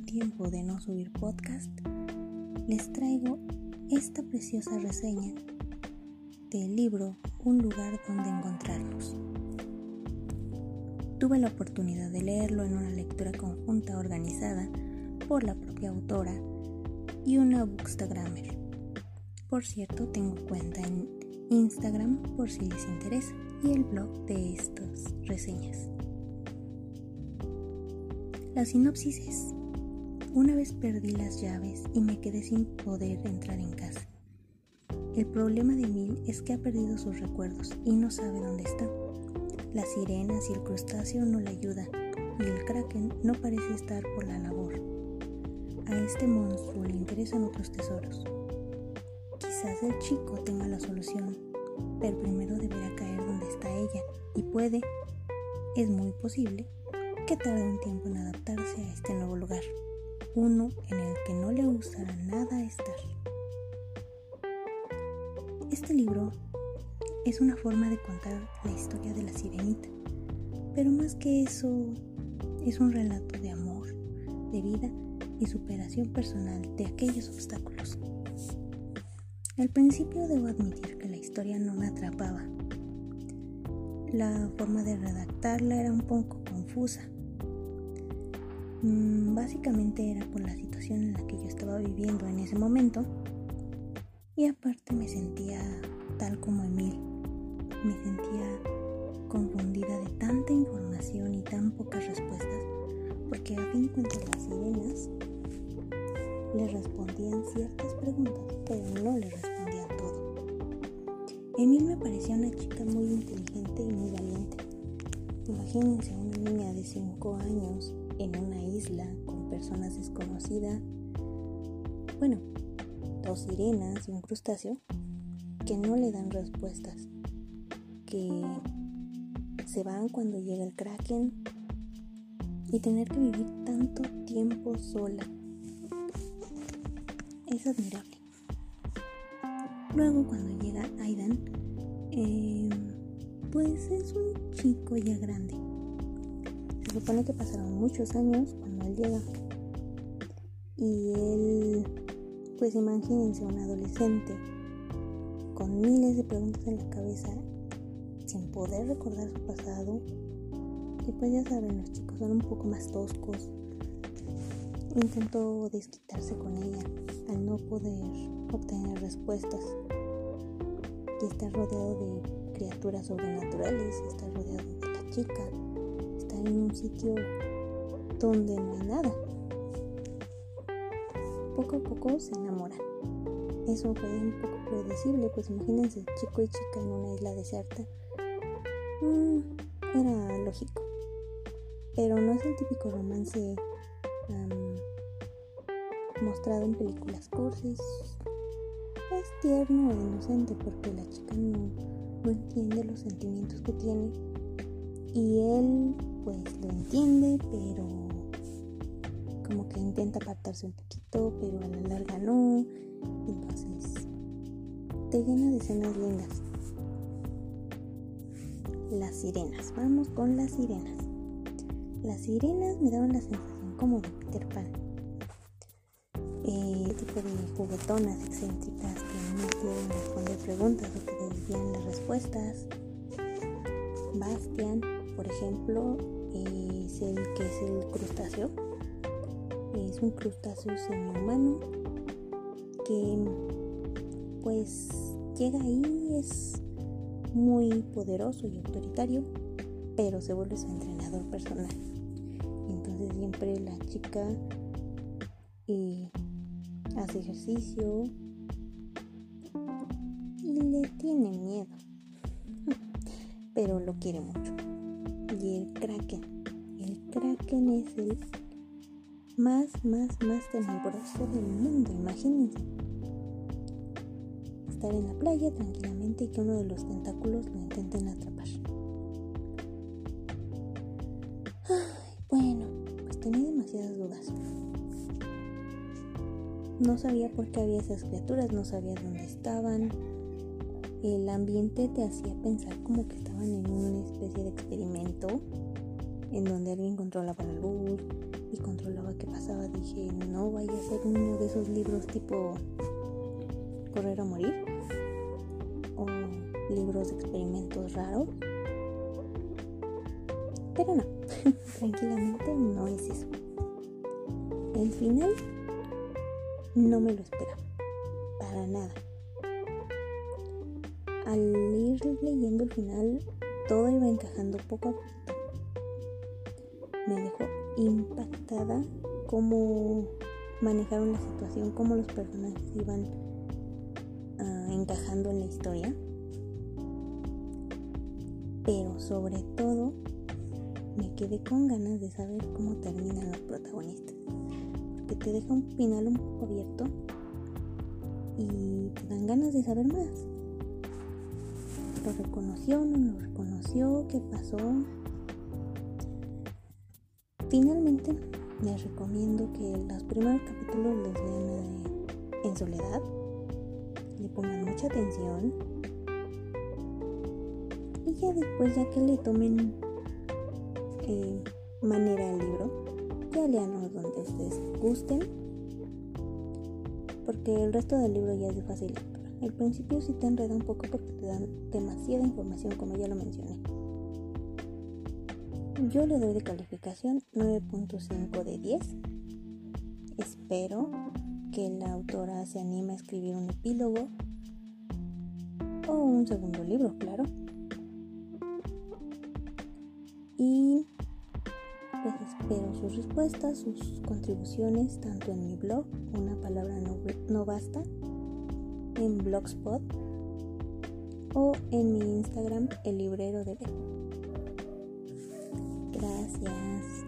tiempo de no subir podcast, les traigo esta preciosa reseña del libro Un lugar donde encontrarnos. Tuve la oportunidad de leerlo en una lectura conjunta organizada por la propia autora y una bookstagrammer. Por cierto, tengo cuenta en Instagram por si les interesa y el blog de estas reseñas. La sinopsis es, una vez perdí las llaves y me quedé sin poder entrar en casa. El problema de Mil es que ha perdido sus recuerdos y no sabe dónde está. Las sirenas y el crustáceo no le ayudan y el kraken no parece estar por la labor. A este monstruo le interesan otros tesoros. Quizás el chico tenga la solución, pero primero deberá caer donde está ella y puede, es muy posible, que tarde un tiempo en adaptarse a este nuevo lugar, uno en el que no le gustará nada estar. Este libro es una forma de contar la historia de la sirenita, pero más que eso es un relato de amor, de vida y superación personal de aquellos obstáculos. Al principio debo admitir que la historia no me atrapaba. La forma de redactarla era un poco confusa básicamente era por la situación en la que yo estaba viviendo en ese momento. Y aparte me sentía tal como Emil. Me sentía confundida de tanta información y tan pocas respuestas, porque a fin de cuentas las sirenas le respondían ciertas preguntas, pero no le respondían todo. Emil me parecía una chica muy inteligente y muy valiente. Imagínense una niña de 5 años en una isla con personas desconocidas. Bueno, dos sirenas y un crustáceo que no le dan respuestas, que se van cuando llega el kraken y tener que vivir tanto tiempo sola. Es admirable. Luego cuando llega Aidan, eh, pues es un chico ya grande se supone que pasaron muchos años cuando él llega. Y él, pues imagínense, un adolescente con miles de preguntas en la cabeza, sin poder recordar su pasado. Y pues ya saben, los chicos son un poco más toscos. Intentó desquitarse con ella al no poder obtener respuestas. Y está rodeado de criaturas sobrenaturales, está rodeado de la chica en un sitio donde no hay nada. Poco a poco se enamoran. Eso fue un poco predecible, pues imagínense chico y chica en una isla desierta. Mm, era lógico. Pero no es el típico romance mostrado en películas cursis. Es tierno e inocente porque la chica no, no entiende los sentimientos que tiene y él pues lo entiende, pero como que intenta apartarse un poquito, pero a la larga no. Entonces, te llena de escenas lindas. Las sirenas, vamos con las sirenas. Las sirenas me daban la sensación como de Peter Pan. Eh, tipo de juguetonas excéntricas que no quieren responder preguntas o que desvían las respuestas. Bastian, por ejemplo, es el que es el crustáceo. Es un crustáceo semi-humano que pues llega ahí, es muy poderoso y autoritario, pero se vuelve su entrenador personal. Entonces siempre la chica y hace ejercicio y le tiene miedo, pero lo quiere mucho y el kraken. El kraken es el más, más, más tenebroso del mundo, imagínense. Estar en la playa tranquilamente y que uno de los tentáculos lo intenten atrapar. bueno, pues tenía demasiadas dudas. No sabía por qué había esas criaturas, no sabía dónde estaban, el ambiente te hacía pensar como que estaban en una especie de experimento en donde alguien controlaba el bus y controlaba qué pasaba. Dije, no vaya a ser uno de esos libros tipo Correr a Morir o libros de experimentos raros. Pero no, tranquilamente no es eso. El final no me lo esperaba, para nada. Al ir leyendo el final, todo iba encajando poco a poco. Me dejó impactada cómo manejaron la situación, cómo los personajes iban uh, encajando en la historia. Pero sobre todo me quedé con ganas de saber cómo terminan los protagonistas. Porque te deja un final un poco abierto y te dan ganas de saber más. ¿Lo reconoció? ¿No lo reconoció? ¿Qué pasó? Finalmente, les recomiendo que los primeros capítulos los lean en soledad, le pongan mucha atención y ya después, ya que le tomen eh, manera al libro, ya leanlo donde ustedes gusten, porque el resto del libro ya es de fácil El principio sí te enreda un poco porque te dan demasiada información, como ya lo mencioné. Yo le doy de calificación 9.5 de 10. Espero que la autora se anime a escribir un epílogo o un segundo libro, claro. Y pues espero sus respuestas, sus contribuciones, tanto en mi blog, una palabra no, no basta, en Blogspot o en mi Instagram, el librero de B. Gracias.